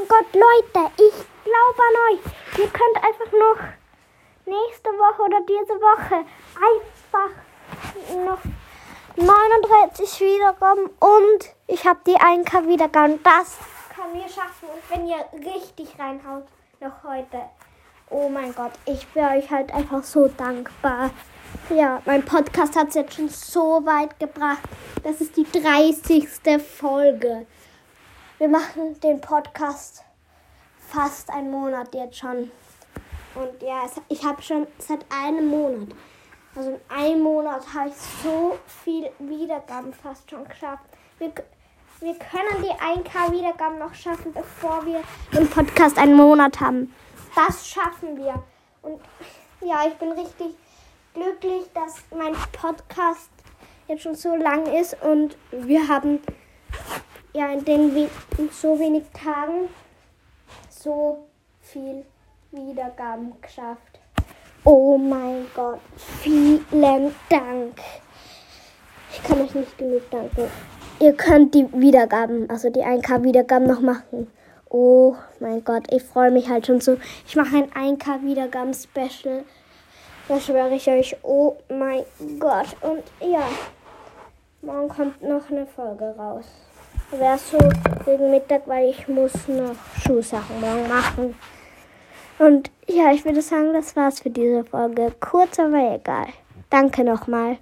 mein Gott, Leute, ich glaube an euch. Ihr könnt einfach noch nächste Woche oder diese Woche einfach noch 39 Wiedergaben und ich habe die 1K Wiedergaben. Das kann wir schaffen. Und wenn ihr richtig reinhaut, noch heute. Oh mein Gott, ich bin euch halt einfach so dankbar. Ja, mein Podcast hat es jetzt schon so weit gebracht. Das ist die 30. Folge. Wir machen den Podcast fast einen Monat jetzt schon. Und ja, ich habe schon seit einem Monat, also in einem Monat habe ich so viel Wiedergaben fast schon geschafft. Wir, wir können die 1K Wiedergaben noch schaffen, bevor wir den Podcast einen Monat haben. Das schaffen wir. Und ja, ich bin richtig glücklich, dass mein Podcast jetzt schon so lang ist und wir haben ja in den in so wenig Tagen so viel Wiedergaben geschafft. Oh mein Gott, vielen Dank. Ich kann euch nicht genug danken. Ihr könnt die Wiedergaben, also die 1K Wiedergaben noch machen. Oh mein Gott, ich freue mich halt schon so. Ich mache ein 1K Wiedergaben Special. Das schwöre ich euch. Oh mein Gott. Und ja, morgen kommt noch eine Folge raus. Wäre so gegen Mittag, weil ich muss noch Schuhsachen morgen machen. Und ja, ich würde sagen, das war's für diese Folge. Kurz, aber egal. Danke nochmal.